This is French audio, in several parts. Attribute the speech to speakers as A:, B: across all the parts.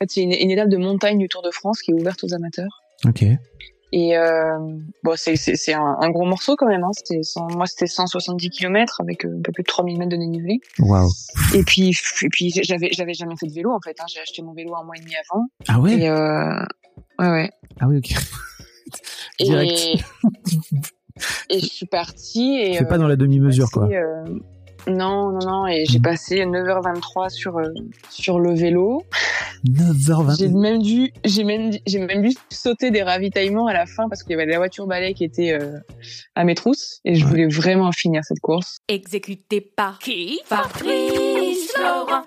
A: Fait, c'est une, une étape de montagne du Tour de France qui est ouverte aux amateurs.
B: Ok.
A: Et euh, bon, c'est un, un gros morceau quand même. Hein. C'était moi c'était 170 km avec euh, un peu plus de 3000 mètres de dénivelé.
B: Waouh.
A: Et puis et puis j'avais j'avais jamais fait de vélo en fait. Hein. J'ai acheté mon vélo un mois et demi avant.
B: Ah ouais?
A: Et euh, ouais ouais.
B: Ah oui, ok. Direct.
A: Et, et je suis partie
B: C'est
A: euh,
B: pas dans la demi-mesure, quoi.
A: euh, non non non et j'ai
B: Mhm.
A: passé 9h23 sur euh, sur le vélo. J'ai
B: 9h20.
A: même dû, j'ai même, j'ai même dû sauter des ravitaillements à la fin parce qu'il y avait la voiture balai qui était euh, à mes trousses et je
B: Ouais.
A: voulais vraiment finir cette course.
C: Exécuté par qui. Fabrice Florent.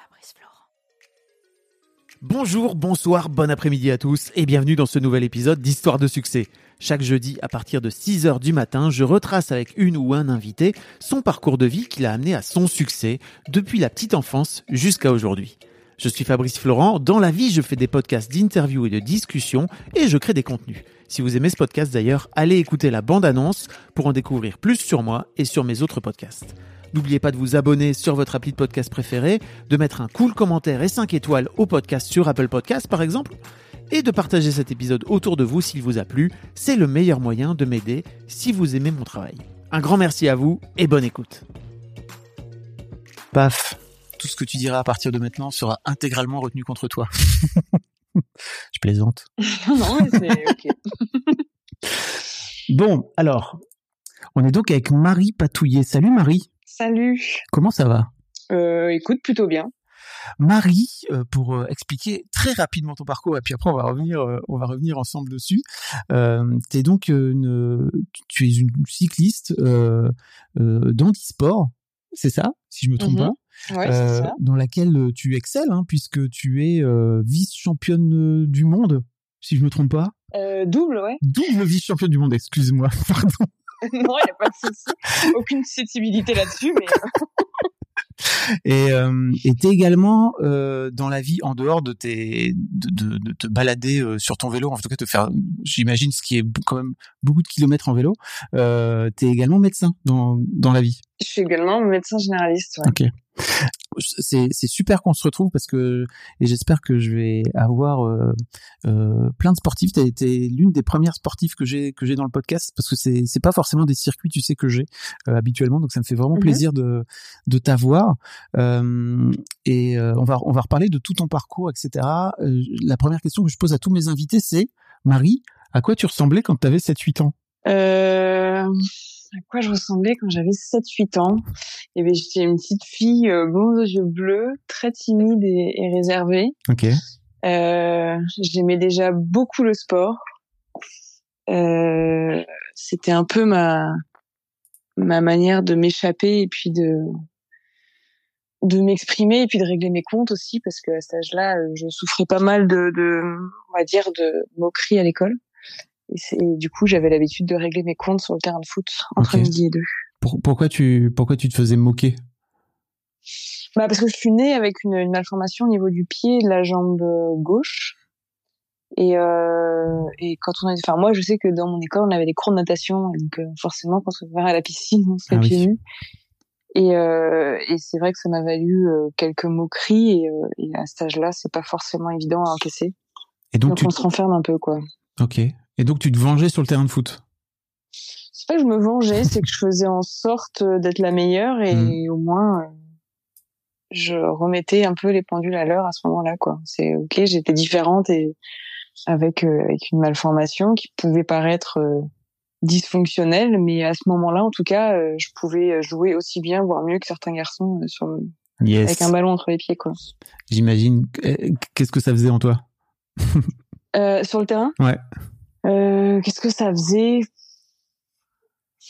B: Bonjour, bonsoir, bon après-midi à tous et bienvenue dans ce nouvel épisode d'Histoire de succès. Chaque jeudi, à partir de 6h du matin, je retrace avec une ou un invité son parcours de vie qui l'a amené à son succès depuis la petite enfance jusqu'à aujourd'hui. Je suis Fabrice Florent, dans la vie je fais des podcasts d'interviews et de discussions et je crée des contenus. Si vous aimez ce podcast d'ailleurs, allez écouter la bande-annonce pour en découvrir plus sur moi et sur mes autres podcasts. N'oubliez pas de vous abonner sur votre appli de podcast préféré, de mettre un cool commentaire et 5 étoiles au podcast sur Apple Podcast par exemple, et de partager cet épisode autour de vous s'il vous a plu. C'est le meilleur moyen de m'aider si vous aimez mon travail. Un grand merci à vous et bonne écoute. Paf, tout ce que tu diras à partir de maintenant sera intégralement retenu contre toi. Je plaisante.
A: non c'est ok.
B: Bon, alors, on est donc avec Marie Patouillet. Salut Marie,
A: Salut.
B: comment ça va?
A: Euh, écoute plutôt bien.
B: Marie, euh, pour euh, expliquer très rapidement ton parcours, et puis après on va revenir, euh, on va revenir ensemble dessus. Euh, tu es donc une, tu es une cycliste euh, euh, d'handisport, c'est ça, si je me trompe
A: Mhm.
B: pas,
A: Ouais,
B: euh,
A: ça.
B: dans laquelle tu excelles, hein, puisque tu es euh, vice-championne du monde, si je me trompe pas.
A: Euh, double, ouais.
B: Double vice-championne du monde, excuse-moi, pardon.
A: non, il y a pas de souci. Aucune susceptibilité là-dessus, mais
B: Et euh, t'es également euh, dans la vie en dehors de tes de, de, de te balader euh, sur ton vélo, en tout cas te faire, j'imagine ce qui est quand même beaucoup de kilomètres en vélo. Euh, t'es également médecin dans dans la vie.
A: je suis également médecin généraliste. Ouais.
B: Ok. C'est c'est super qu'on se retrouve parce que et j'espère que je vais avoir euh, euh, plein de sportifs. T'as été l'une des premières sportives que j'ai que j'ai dans le podcast parce que c'est c'est pas forcément des circuits tu sais que j'ai euh, habituellement donc ça me fait vraiment
A: Mhm.
B: plaisir de de t'avoir euh, et euh, on va on va reparler de tout ton parcours etc. Euh, la première question que je pose à tous mes invités c'est Marie à quoi tu ressemblais quand tu avais 7-8 ans?
A: Euh, à quoi je ressemblais quand j'avais 7-8 ans Eh bien, j'étais une petite fille euh, blonde aux yeux bleus, très timide et, et réservée.
B: Ok.
A: Euh, J'aimais déjà beaucoup le sport. Euh, C'était un peu ma ma manière de m'échapper et puis de de m'exprimer et puis de régler mes comptes aussi parce que à cet âge-là, euh, je souffrais pas mal de, de on va dire de moqueries à l'école. Et, du coup, j'avais l'habitude de régler mes comptes sur le terrain de foot entre
B: Ok.
A: midi et deux.
B: Pour- pourquoi tu pourquoi tu te faisais moquer?
A: Bah parce que je suis née avec une, une malformation au niveau du pied et de la jambe gauche. Et, euh, et quand on a, enfin moi je sais que dans mon école on avait des cours de natation, donc euh, forcément quand on va à la piscine on se
B: Ah oui.
A: pieds nus. Et, euh, et c'est vrai que ça m'a valu quelques moqueries et, et à cet âge-là c'est pas forcément évident à encaisser.
B: Et donc,
A: Donc,
B: tu
A: on se renferme un peu quoi.
B: Ok. Et donc tu te vengeais sur le terrain de foot?
A: C'est pas que je me vengeais, c'est que je faisais en sorte euh, d'être la meilleure et
B: Mm.
A: au moins euh, je remettais un peu les pendules à l'heure à ce moment-là quoi. C'est ok, j'étais différente et avec euh, avec une malformation qui pouvait paraître euh, dysfonctionnelle, mais à ce moment-là en tout cas, euh, je pouvais jouer aussi bien voire mieux que certains garçons
B: Yes.
A: avec un ballon entre les pieds quoi.
B: J'imagine. Qu'est-ce que ça faisait en toi?
A: Sur le terrain?
B: Ouais.
A: Euh, Qu'est-ce que ça faisait?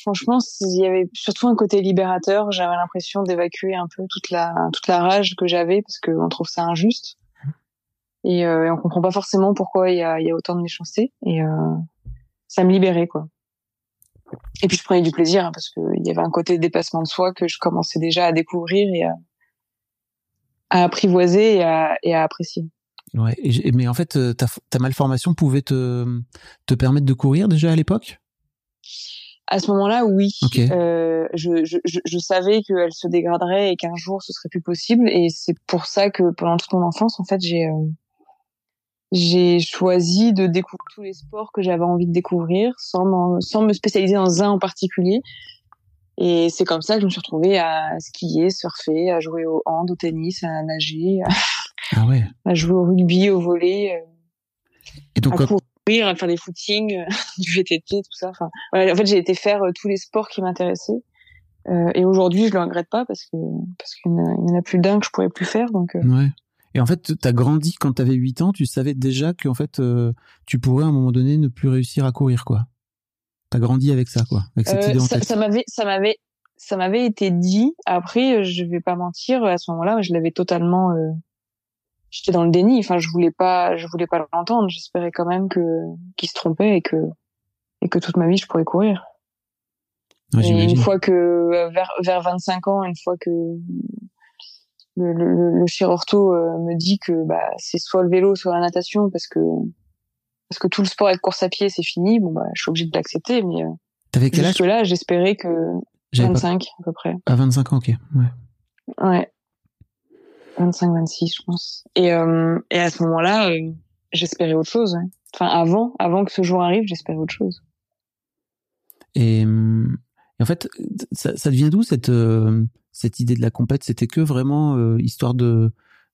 A: Franchement, il y avait surtout un côté libérateur. J'avais l'impression d'évacuer un peu toute la toute la rage que j'avais parce qu'on trouve ça injuste et, euh, et on comprend pas forcément pourquoi il y a, y a autant de méchanceté et euh, ça me libérait quoi. Et puis je prenais du plaisir hein, parce qu'il y avait un côté dépassement de soi que je commençais déjà à découvrir et à, à apprivoiser et à, et à apprécier.
B: Ouais, et, mais en fait, ta, ta malformation pouvait te, te permettre de courir déjà à l'époque?
A: À ce moment-là, oui. Euh, je, je, je, savais qu'elle se dégraderait et qu'un jour ce serait plus possible. Et c'est pour ça que pendant toute mon enfance, en fait, j'ai euh, j'ai choisi de découvrir tous les sports que j'avais envie de découvrir sans, sans me spécialiser dans un en particulier. Et c'est comme ça que je me suis retrouvée à skier, surfer, à jouer au hand, au tennis, à nager, à,
B: ah ouais.
A: à jouer au rugby, au volet, euh,
B: et donc,
A: à courir, à faire des footings, euh, du VTT, tout ça. Enfin, voilà, en fait, j'ai été faire euh, tous les sports qui m'intéressaient. Euh, et aujourd'hui, je le regrette pas parce que parce qu'il y en a plus d'un que je pourrais plus faire. Donc.
B: Ouais. Et en fait, tu as grandi quand tu avais 8 ans, tu savais déjà que en fait, euh, tu pourrais à un moment donné ne plus réussir à courir, quoi. Grandi avec ça, quoi, avec cette
A: euh,
B: idée en
A: ça,
B: tête.
A: Ça m'avait, ça m'avait, ça m'avait été dit. Après, je vais pas mentir, à ce moment-là, je l'avais totalement. Euh, J'étais dans le déni. Enfin, je voulais pas, je voulais pas l'entendre. J'espérais quand même que qu'il se trompait et que et que toute ma vie je pourrais courir.
B: Ouais,
A: et une fois que vers vers 25 ans, une fois que le, le, le chirurto euh, me dit que bah c'est soit le vélo soit la natation parce que parce que tout le sport avec course à pied c'est fini bon bah je suis obligée de l'accepter mais euh,
B: T'avais quel âge?
A: jusque là j'espérais que
B: J'avais pas-
A: 25 à peu près
B: À 25 ans, ok. Ouais.
A: ouais 25 26 je pense et euh, et à ce moment-là euh, j'espérais autre chose ouais. enfin avant avant que ce jour arrive j'espérais autre chose
B: Et, et en fait, ça, ça devient d'où cette euh, cette idée de la compète? C'était que vraiment histoire de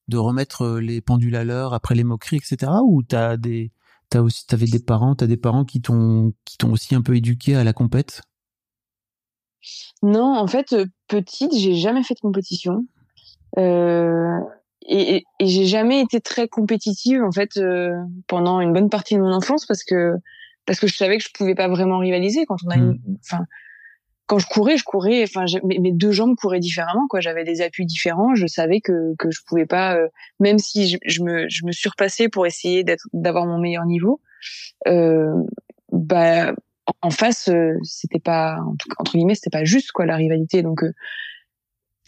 B: de remettre les pendules à l'heure après les moqueries, etc. Ou t'as des t'as aussi t'avais des parents, t'as des parents qui t'ont qui t'ont aussi un peu éduqué à la compète?
A: Non, en fait, euh, petite, j'ai jamais fait de compétition. Euh, et et, et j'ai jamais été très compétitive, en fait, euh, pendant une bonne partie de mon enfance parce que, parce que je savais que je pouvais pas vraiment rivaliser quand on a une, enfin, quand je courais, je courais, enfin, mes, deux jambes couraient différemment, quoi. J'avais des appuis différents. Je savais que, que je pouvais pas, euh, même si je, me, je me surpassais pour essayer d'avoir mon meilleur niveau, euh, bah, en face, euh, c'était pas, entre guillemets, c'était pas juste quoi la rivalité. Donc, euh,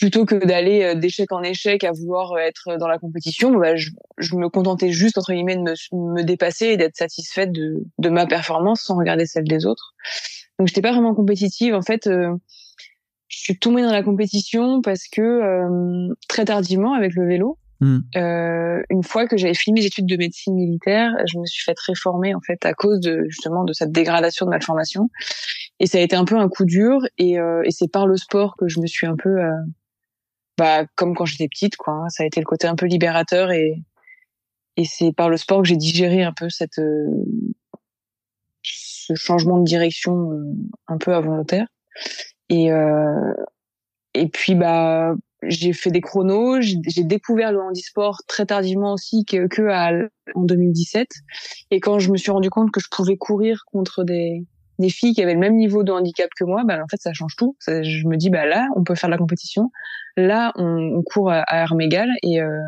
A: plutôt que d'aller euh, d'échec en échec à vouloir euh, être dans la compétition, bah, je, je me contentais juste entre guillemets de me, me dépasser et d'être satisfaite de, de ma performance sans regarder celle des autres. Donc, j'étais pas vraiment compétitive. En fait, euh, je suis tombée dans la compétition parce que euh, très tardivement avec le vélo.
B: Hmm.
A: Euh, une fois que j'avais fini mes études de médecine militaire, je me suis fait réformer en fait à cause de justement de cette dégradation de malformation. Et ça a été un peu un coup dur. Et, euh, et c'est par le sport que je me suis un peu, euh, comme quand j'étais petite, quoi. hein. ça a été le côté un peu libérateur et et c'est par le sport que j'ai digéré un peu cette euh, ce changement de direction euh, un peu involontaire. Et euh, et puis bah j'ai fait des chronos, j'ai découvert le handisport très tardivement aussi que, en 2017. Et quand je me suis rendu compte que je pouvais courir contre des, des filles qui avaient le même niveau de handicap que moi, bah en fait ça change tout. Ça- je me dis bah là on peut faire de la compétition, là on, on court à, à armes égales et euh,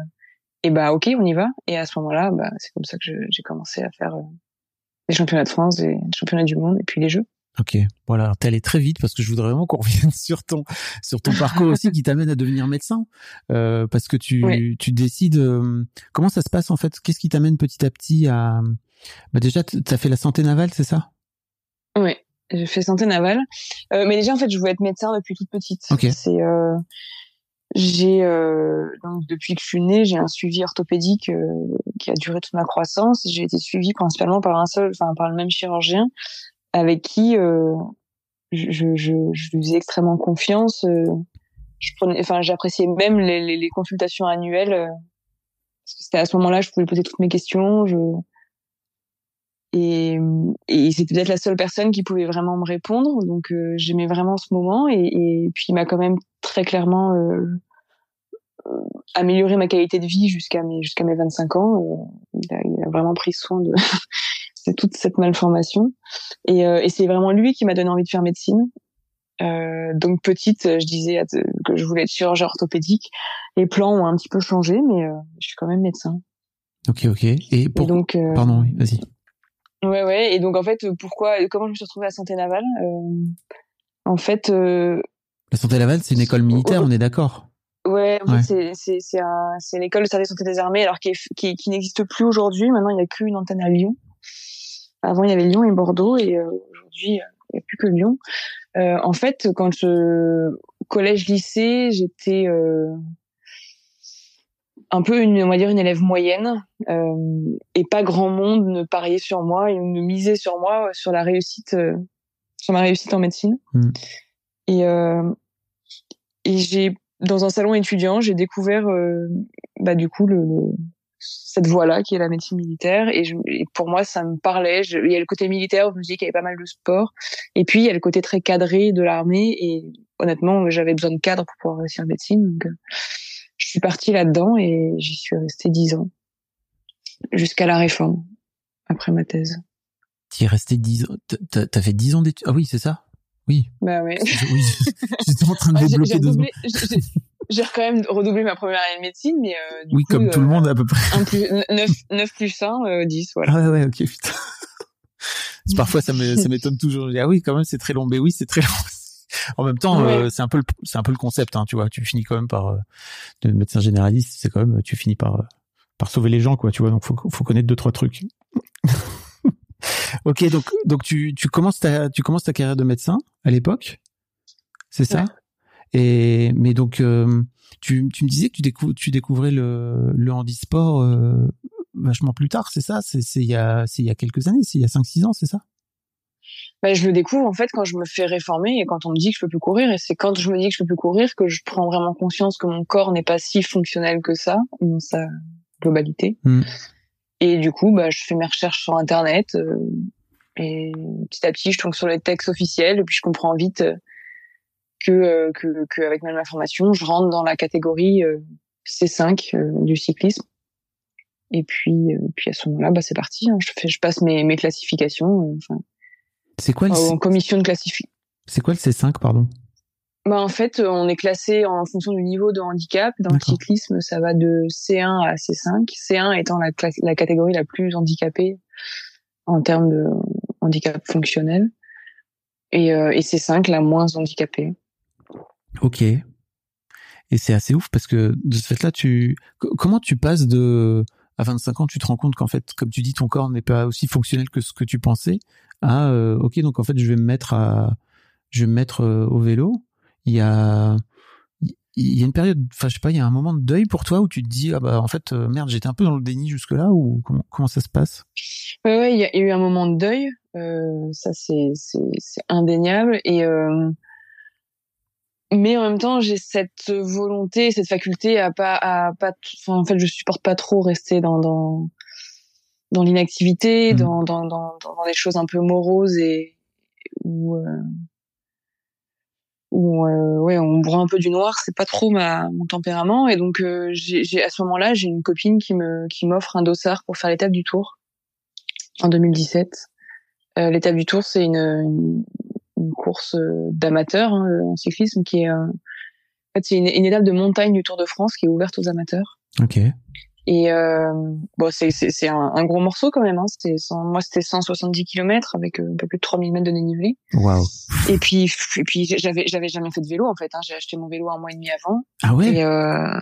A: et bah ok on y va. Et à ce moment-là bah c'est comme ça que j'ai commencé à faire euh, les championnats de France, les championnats du monde et puis les jeux.
B: Ok, voilà, t'es allé très vite parce que je voudrais vraiment qu'on revienne sur ton sur ton parcours aussi qui t'amène à devenir médecin, euh, parce que tu
A: Oui.
B: tu décides euh, comment ça se passe en fait, qu'est-ce qui t'amène petit à petit à bah déjà t'as fait la santé navale, c'est ça?
A: J'ai fait santé navale. Euh, mais déjà, en fait, je voulais être médecin depuis toute petite.
B: Ok.
A: C'est, euh, j'ai euh, donc depuis que je suis née, j'ai un suivi orthopédique euh, qui a duré toute ma croissance. J'ai été suivie principalement par un seul, enfin par le même chirurgien, avec qui euh, je, je, je, lui faisais extrêmement confiance. euh, je prenais, enfin, j'appréciais même les, les, les consultations annuelles euh, parce que c'était à ce moment-là, je pouvais poser toutes mes questions. Je et, et c'était peut-être la seule personne qui pouvait vraiment me répondre donc euh, j'aimais vraiment ce moment et, et puis il m'a quand même très clairement euh, euh, amélioré ma qualité de vie jusqu'à mes jusqu'à mes 25 ans Euh, il, a, il a vraiment pris soin de, de toute cette malformation et, euh, et c'est vraiment lui qui m'a donné envie de faire médecine Euh, donc petite, je disais que je voulais être chirurgien orthopédique. Les plans ont un petit peu changé, mais euh, je suis quand même médecin.
B: Ok, ok. Et pour...
A: Et donc, euh,
B: Pardon, oui, vas-y.
A: Ouais, ouais. Et donc en fait, pourquoi, comment je me suis retrouvée à santé navale euh, En fait, euh,
B: La santé navale, c'est une école militaire, on est d'accord.
A: Ouais, en
B: Ouais.
A: fait, c'est c'est c'est un c'est l'école de service santé des armées alors qui est, qui, qui n'existe plus aujourd'hui. Maintenant, il n'y a qu'une antenne à Lyon. Avant, il y avait Lyon et Bordeaux et euh, aujourd'hui, euh, il n'y a plus que Lyon. Euh, en fait, quand je collège lycée, j'étais euh, un peu une on va dire une élève moyenne euh, et pas grand monde ne pariait sur moi et ne misait sur moi sur la réussite euh, sur ma réussite en médecine.
B: Mm.
A: Et euh, et j'ai dans un salon étudiant, j'ai découvert euh, bah du coup le, le- cette voie-là qui est la médecine militaire et, je, et pour moi ça me parlait. Je- il y a le côté militaire, je me dis qu'il y avait pas mal de sport et puis il y a le côté très cadré de l'armée et honnêtement j'avais besoin de cadre pour pouvoir réussir en médecine donc euh, je suis partie là-dedans et j'y suis restée dix ans jusqu'à la réforme après ma thèse.
B: Tu es resté 10 ans? T'as fait 10 ans d'études. Ah oui, c'est ça? Oui.
A: Bah ouais.
B: Oui, j'étais en train de débloquer deux
A: redoublé- j'ai- quand même redoublé ma première année de médecine, mais euh, du
B: Oui,
A: coup,
B: comme tout
A: euh,
B: le monde à peu près.
A: 1 plus, 9, 9 plus 1, euh, 10, voilà.
B: Ah ouais, ouais, ok, putain. Parfois, ça m'étonne toujours. Je dis, ah oui, quand même, c'est très long. Mais oui, c'est très long. En même temps,
A: Ouais.
B: euh, c'est un peu le, c'est un peu le concept, hein, tu vois. Tu finis quand même par, euh, de médecin généraliste, c'est quand même, tu finis par, euh, par sauver les gens, quoi, tu vois. Donc, faut, faut connaître deux, trois trucs. ok, donc, donc tu, tu commences ta, tu commences ta carrière de médecin à l'époque. C'est ça?
A: Ouais.
B: Et, mais donc, euh, tu, tu me disais que tu, tu découvrais le, le handisport, vachement plus tard, c'est ça? C'est, c'est il y a, c'est il y a quelques années, c'est il y a 5-6 ans, c'est ça?
A: Bah, je le découvre, en fait, quand je me fais réformer et quand on me dit que je peux plus courir. Et c'est quand je me dis que je peux plus courir que je prends vraiment conscience que mon corps n'est pas si fonctionnel que ça, dans sa globalité.
B: Mm.
A: Et du coup, bah, je fais mes recherches sur Internet. euh, et petit à petit, je tombe sur les textes officiels. Et puis, je comprends vite euh, que, euh, que, que avec ma information, je rentre dans la catégorie euh, C5 euh, du cyclisme. Et puis, euh, puis à ce moment-là, bah, c'est parti. hein. Je fais, je passe mes, mes classifications. Enfin,
B: C'est quoi le,
A: en commission de classification.
B: c'est quoi le C5, pardon?
A: Bah, en fait, euh, on est classé en fonction du niveau de handicap. Dans le cyclisme, ça va de C1 à C5. C1 étant la, catégorie la plus handicapée en termes de handicap fonctionnel. Et, euh, et C5 la moins handicapée.
B: Ok. Et c'est assez ouf parce que de ce fait-là, tu co- comment tu passes de à 25 ans, tu te rends compte qu'en fait, comme tu dis, ton corps n'est pas aussi fonctionnel que ce que tu pensais. Euh, ok, donc en fait, je vais me mettre à je vais me mettre euh, au vélo. Il y a il y a une période, enfin je sais pas, il y a un moment de deuil pour toi où tu te dis ah bah en fait euh, merde, j'étais un peu dans le déni jusque là ou comment ça se passe?
A: Ouais, ouais, il y, a eu un moment de deuil. Ça, c'est, c'est, indéniable. Et mais en même temps, j'ai cette volonté, cette faculté à pas, à pas. Enfin, en fait, je supporte pas trop rester dans dans dans l'inactivité,
B: Mhm.
A: dans, dans dans dans des choses un peu moroses et où euh, où euh, ouais, on broie un peu du noir. C'est pas trop ma mon tempérament. Et donc, euh, j'ai, j'ai à ce moment-là, j'ai une copine qui me qui m'offre un dossard pour faire l'étape du Tour en 2017. Euh, L'étape du Tour, c'est une, une, une course euh, d'amateurs hein, en cyclisme qui est, euh, en fait, c'est une, une étape de montagne du Tour de France qui est ouverte aux amateurs.
B: Ok.
A: Et euh, bon, c'est c'est un, un gros morceau quand même. Hein. C'était moi c'était 170 km avec euh, un peu plus de 3000 mètres de dénivelé.
B: Waouh.
A: Et puis et puis j'avais j'avais jamais fait de vélo en fait. Hein. J'ai acheté mon vélo un mois et demi avant.
B: Ah ouais?
A: Et euh,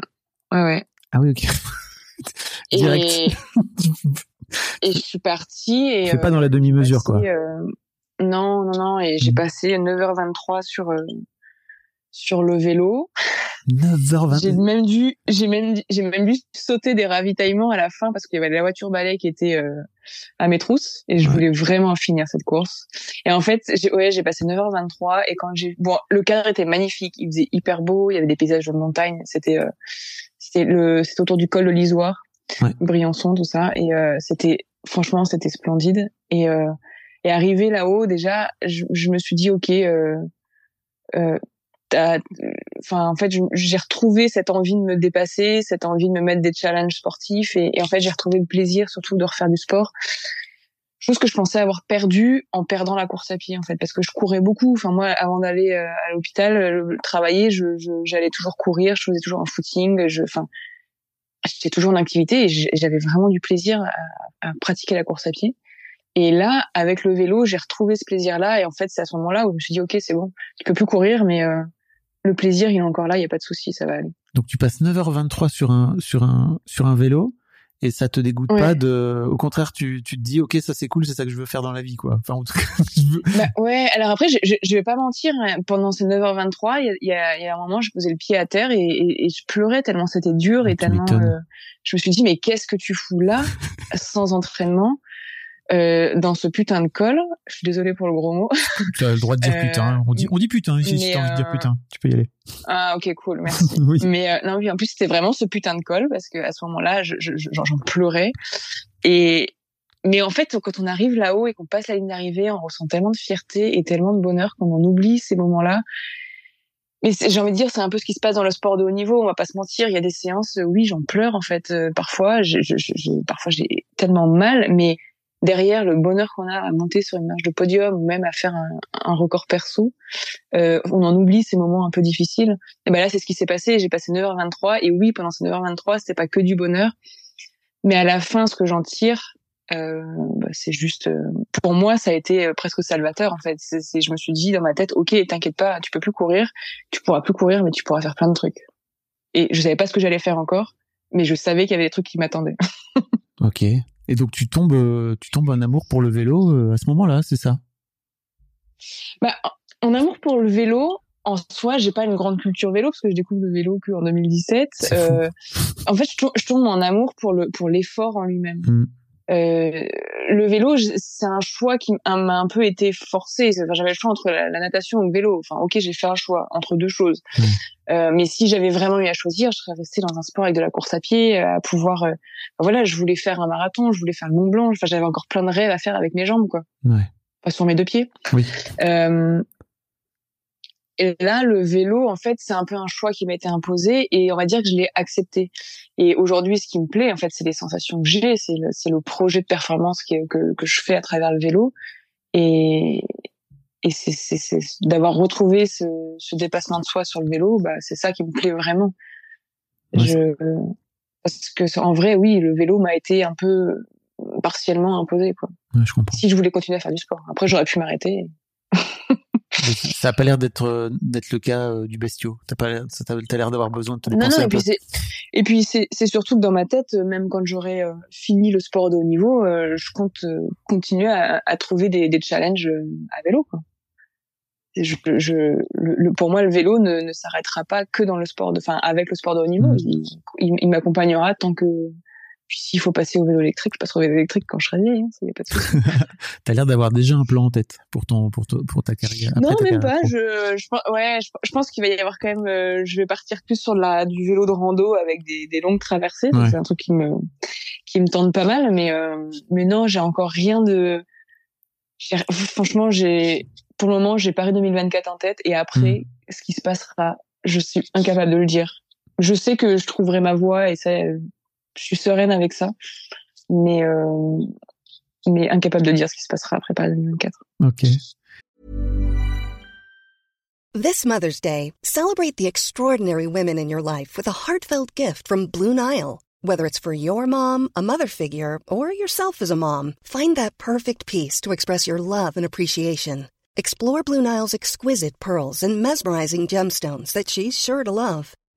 A: ouais ouais.
B: Ah oui ok. Direct.
A: Et, et je suis partie et
B: C'est
A: euh,
B: pas dans la demi-mesure quoi.
A: euh, non, non, non. Et j'ai
B: Mhm.
A: passé 9h23 sur euh, sur le vélo.
B: 9h20.
A: J'ai même dû, j'ai même, j'ai même dû sauter des ravitaillements à la fin parce qu'il y avait la voiture balai qui était euh, à mes trousses et je
B: Ouais.
A: voulais vraiment finir cette course. Et en fait, j'ai, ouais, j'ai passé 9h23 et quand j'ai, bon, le cadre était magnifique, il faisait hyper beau, il y avait des paysages de montagne, c'était, euh, c'était le, c'était autour du col de l'Isoire,
B: Ouais.
A: Briançon, tout ça, et euh, c'était, franchement, c'était splendide. Et euh, et arrivé là-haut, déjà, je, je me suis dit, ok. Euh, euh, enfin en fait je- j'ai retrouvé cette envie de me dépasser cette envie de me mettre des challenges sportifs et, et en fait j'ai retrouvé le plaisir surtout de refaire du sport chose que je pensais avoir perdu en perdant la course à pied en fait parce que je courais beaucoup enfin moi avant d'aller euh, à l'hôpital euh, travailler je j'allais toujours courir je faisais toujours un footing je enfin j'étais toujours en activité et j'avais vraiment du plaisir à, à, pratiquer la course à pied et là avec le vélo j'ai retrouvé ce plaisir là et en fait c'est à ce moment là où je me suis dit ok c'est bon je peux plus courir mais euh, le plaisir il est encore là il y a pas de souci ça va aller.
B: Donc tu passes 9h23 sur un sur un sur un vélo et ça te dégoûte pas de au contraire tu, tu te dis ok ça c'est cool c'est ça que je veux faire dans la vie quoi. Enfin en tout cas
A: bah, ouais alors après je, je, je, vais pas mentir hein, pendant ces 9h23 il y a, y, y a un moment je posais le pied à terre et, et, et je pleurais tellement c'était dur et tellement euh, je me suis dit mais qu'est-ce que tu fous là sans entraînement? Euh, dans ce putain de col. Je suis désolée pour le gros mot.
B: Tu as le droit de dire putain. Hein. On dit, on dit putain ici si t'as envie de dire euh, putain. Tu peux y aller.
A: Ah ok cool merci. oui. Mais euh, non en plus c'était vraiment ce putain de col parce que à ce moment-là j'en je, j'en pleurais et mais en fait quand on arrive là-haut et qu'on passe la ligne d'arrivée on ressent tellement de fierté et tellement de bonheur qu'on en oublie ces moments-là. Mais j'ai envie de dire, c'est un peu ce qui se passe dans le sport de haut niveau. On va pas se mentir. Il y a des séances, oui, j'en pleure en fait. parfois, je, je, parfois j'ai tellement mal, mais derrière le bonheur qu'on a à monter sur une marche de podium ou même à faire un, un record perso, euh, on en oublie ces moments un peu difficiles. Et ben là, c'est ce qui s'est passé. J'ai passé 9h23 et oui, pendant ces 9h23, c'était pas que du bonheur, mais à la fin, ce que j'en tire, euh, bah, c'est juste, euh, pour moi, ça a été euh, presque salvateur en fait. C'est, je me suis dit dans ma tête, ok, t'inquiète pas, tu peux plus courir, tu pourras plus courir, mais tu pourras faire plein de trucs. Et je savais pas ce que j'allais faire encore, mais je savais qu'il y avait des trucs qui m'attendaient.
B: ok. Et donc tu tombes, euh, tu tombes en amour pour le vélo euh, à ce moment-là, c'est ça?
A: Bah, En amour pour le vélo, en soi, j'ai pas une grande culture vélo parce que je découvre le vélo qu'en 2017. Euh, en fait, je tombe, en amour pour le pour l'effort en lui-même. Mmh. Euh, le vélo, c'est un choix qui m'a un peu été forcé. j'avais le choix entre la, natation ou le vélo. Enfin, ok, j'ai fait un choix entre deux choses. Mmh. Euh, mais si j'avais vraiment eu à choisir, je serais restée dans un sport avec de la course à pied, à pouvoir. Euh, voilà, je voulais faire un marathon, je voulais faire le Mont Blanc. Enfin, j'avais encore plein de rêves à faire avec mes jambes, quoi.
B: Ouais.
A: Pas sur mes deux pieds.
B: Oui.
A: Et là, le vélo, en fait, c'est un peu un choix qui m'a été imposé et on va dire que je l'ai accepté. Et aujourd'hui, ce qui me plaît, en fait, c'est les sensations que j'ai, c'est le, c'est le projet de performance que, que, que, je fais à travers le vélo. Et, et c'est, c'est, c'est d'avoir retrouvé ce, ce, dépassement de soi sur le vélo, bah, c'est ça qui me plaît vraiment. Je, parce que en vrai, oui, le vélo m'a été un peu partiellement imposé, quoi.
B: je comprends.
A: Si je voulais continuer à faire du sport. Après, j'aurais pu m'arrêter.
B: Ça a pas l'air d'être euh, d'être le cas euh, du bestiau. T'as pas l'air, t'as l'air d'avoir besoin de te dépenser
A: non, non,
B: et
A: puis c'est, et puis c'est, c'est surtout que dans ma tête, euh, même quand j'aurai fini le sport de haut niveau, je compte continuer à, à, trouver des, des challenges à vélo. Quoi. Je, je, le, pour moi, le vélo ne, ne s'arrêtera pas que dans le sport, enfin avec le sport de haut niveau. Mmh. Il, il, il m'accompagnera tant que puis s'il faut passer au vélo électrique, je passerai au vélo électrique quand je serai vieille, hein, pas de.
B: T'as l'air d'avoir déjà un plan en tête pour ton pour, pour ta carrière.
A: non,
B: même
A: pas. Je, je, ouais, je, pense qu'il va y avoir quand même. Euh, je vais partir plus sur la du vélo de rando avec des, des longues traversées. C'est un truc qui me qui me tente pas mal, mais euh, mais non, j'ai encore rien de. Franchement, j'ai pour le moment j'ai Paris 2024 en tête et après hmm. ce qui se passera, je suis incapable de le dire. Je sais que je trouverai ma voie et ça je suis sereine avec ça, mais euh, mais incapable de dire ce qui se passera après Paris 2024.
B: Ok.
D: This Mother's Day, celebrate the extraordinary women in your life with a heartfelt gift from Blue Nile. Whether it's for your mom, a mother figure, or yourself as a mom, find that perfect piece to express your love and appreciation. Explore Blue Nile's exquisite pearls and mesmerizing gemstones that she's sure to love.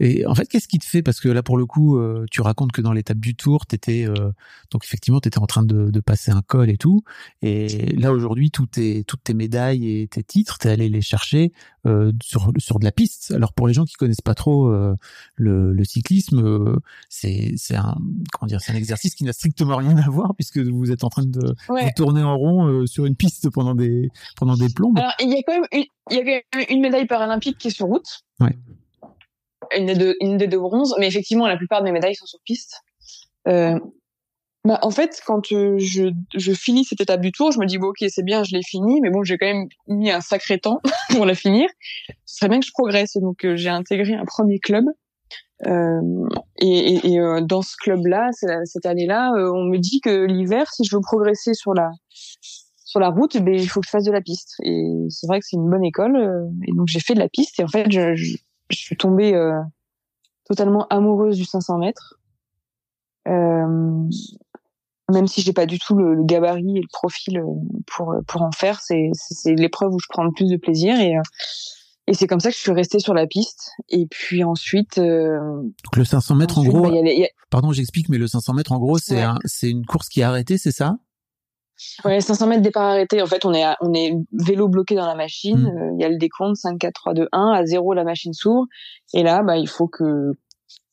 B: Et en fait, qu'est-ce qui te fait Parce que là, pour le coup, euh, tu racontes que dans l'étape du tour, t'étais euh, donc effectivement, t'étais en train de, de, passer un col et tout. Et là, aujourd'hui, tout tes, toutes tes médailles et tes titres, t'es allé les chercher euh, sur sur de la piste. Alors pour les gens qui connaissent pas trop euh, le, le, cyclisme, euh, c'est c'est un comment dire, c'est un exercice qui n'a strictement rien à voir puisque vous êtes en train de, tourner en rond sur une piste pendant des pendant des plombes.
A: Alors il y a quand même une, il y a quand même une médaille paralympique qui est sur route.
B: Ouais
A: une des deux, une bronzes, mais effectivement, la plupart de mes médailles sont sur piste. Euh, Bah, en fait, quand euh, je, je finis cette étape du tour, je me dis bon ok c'est bien, je l'ai fini, mais bon j'ai quand même mis un sacré temps pour la finir. Ce serait bien que je progresse, donc euh, j'ai intégré un premier club. Euh, et et, et dans ce club-là, cette année-là, on me dit que l'hiver, si je veux progresser sur la sur la route, ben il faut que je fasse de la piste. Et c'est vrai que c'est une bonne école, et donc j'ai fait de la piste. Et en fait, je, je, je suis tombée euh, totalement amoureuse du 500 mètres. Euh, même si j'ai pas du tout le, le gabarit et le profil euh, pour pour en faire, c'est c'est l'épreuve où je prends le plus de plaisir et euh, et c'est comme ça que je suis restée sur la piste. Et puis ensuite, euh,
B: Donc le 500 mètres, en gros,
A: bah, il y a les- il y a-
B: pardon, j'explique, mais le 500 mètres, en gros, c'est
A: Ouais.
B: un, c'est une course qui est arrêtée, c'est ça?
A: Ouais, 500 mètres départ arrêté. En fait, on est à- on est vélo bloqué dans la machine.
B: Mm.
A: Euh, Il y a le décompte 5, 4, 3, 2, 1. À zéro, la machine s'ouvre. Et là, bah, il faut que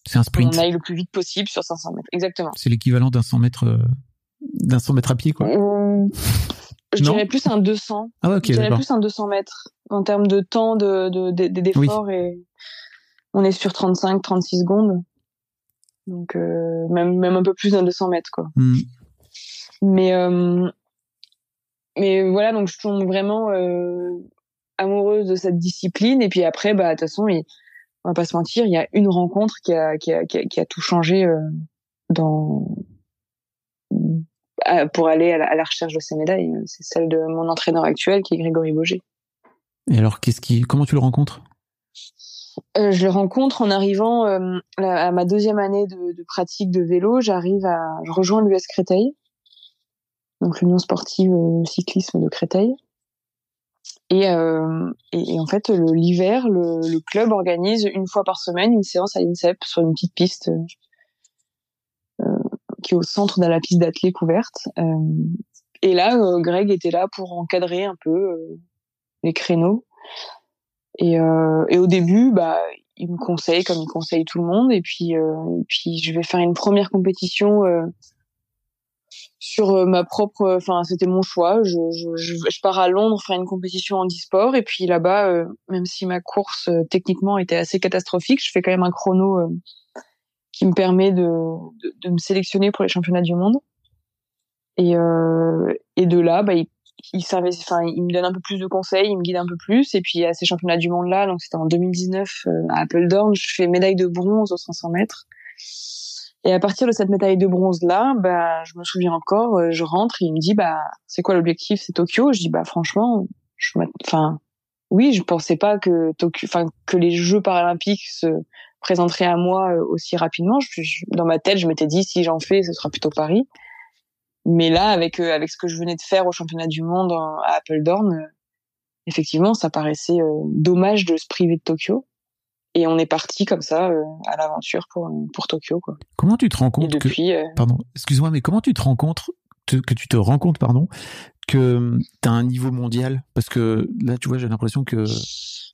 B: C'est un sprint.
A: on aille le plus vite possible sur 500 mètres. Exactement.
B: C'est l'équivalent d'un 100 mètres, euh, d'un 100 mètres à pied, quoi.
A: Je dirais plus un 200.
B: Ah ouais, ok,
A: je dirais plus un 200 mètres en termes de temps de de- de- d'effort et on est sur 35, 36 secondes. Donc euh, même même un peu plus d'un 200 mètres quoi.
B: Hmm.
A: Mais euh, mais voilà donc je tombe vraiment euh, amoureuse de cette discipline. Et puis après bah de toute façon il, on va pas se mentir il y a une rencontre qui a qui a qui a, qui a tout changé euh, dans pour aller à la, à la recherche de ces médailles. C'est celle de mon entraîneur actuel qui est Grégory Boger
B: Et alors, qu'est-ce qui, comment tu le rencontres?
A: Euh, je le rencontre en arrivant euh, à ma deuxième année de, de pratique de vélo. J'arrive à, je rejoins l'US Créteil, donc l'Union sportive euh, cyclisme de Créteil. Et, euh, et, en fait, l'hiver, le, club organise une fois par semaine une séance à l'INSEP sur une petite piste euh, qui est au centre de la piste d'athlée couverte. Et là, Greg était là pour encadrer un peu les créneaux. Et, et au début, bah, il me conseille comme il conseille tout le monde. Et puis, et puis je vais faire une première compétition sur euh, ma propre. Enfin, c'était mon choix. Je, je, je, pars à Londres faire une compétition en e-sport. Et puis là-bas, euh, même si ma course euh, techniquement était assez catastrophique, je fais quand même un chrono euh, qui me permet de, de, de me sélectionner pour les championnats du monde. Et, et de là, bah, il il enfin, il me donne un peu plus de conseils, il me guide un peu plus. Et puis à ces championnats du monde là, donc c'était en 2019 euh, à Appledorn, je fais médaille de bronze aux 500 mètres. Et à partir de cette médaille de bronze là, bah, je me souviens encore, euh, je rentre, et il me dit bah c'est quoi l'objectif, c'est Tokyo? Je dis bah franchement, je enfin oui, je pensais pas que Tokyo, enfin que les Jeux paralympiques se présenteraient à moi euh, aussi rapidement. Dans ma tête, je m'étais dit si j'en fais, ce sera plutôt Paris. Mais là, avec euh, avec ce que je venais de faire au championnat du monde à Appledorn, effectivement, ça paraissait dommage de se priver de Tokyo. Et on est parti comme ça euh, à l'aventure pour pour Tokyo quoi.
B: Comment tu te rends compte que,
A: depuis, euh,
B: pardon, excuse-moi, mais comment tu te rends compte te- que tu te rends compte, pardon, que tu as un niveau mondial? Parce que là, tu vois, j'ai l'impression que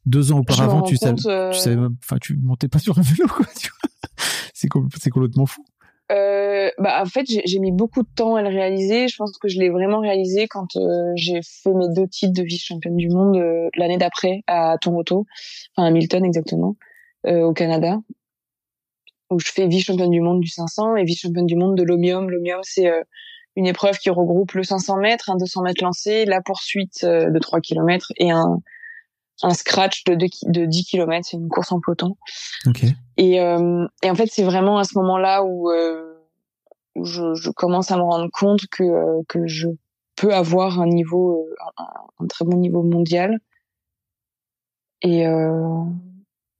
B: deux ans auparavant, tu savais,
A: euh,
B: tu savais même, enfin, tu montais pas sur un vélo, quoi. C'est com- c'est complètement fou.
A: Euh, bah en fait j'ai mis beaucoup de temps à le réaliser. Je pense que je l'ai vraiment réalisé quand euh, j'ai fait mes deux titres de vice championne du monde euh, l'année d'après à Toronto, enfin à Milton exactement, euh, au Canada, où je fais vice championne du monde du 500 et vice championne du monde de l'Omium. L'Omium c'est euh, une épreuve qui regroupe le 500 mètres, un 200 mètres lancé, la poursuite euh, de 3 km et un un scratch de, deux ki- de 10 km, c'est une course en peloton.
B: Ok.
A: Et, euh, et en fait, c'est vraiment à ce moment-là où, euh, où je, je commence à me rendre compte que, euh, que je peux avoir un niveau, euh, un, un très bon niveau mondial. Et euh,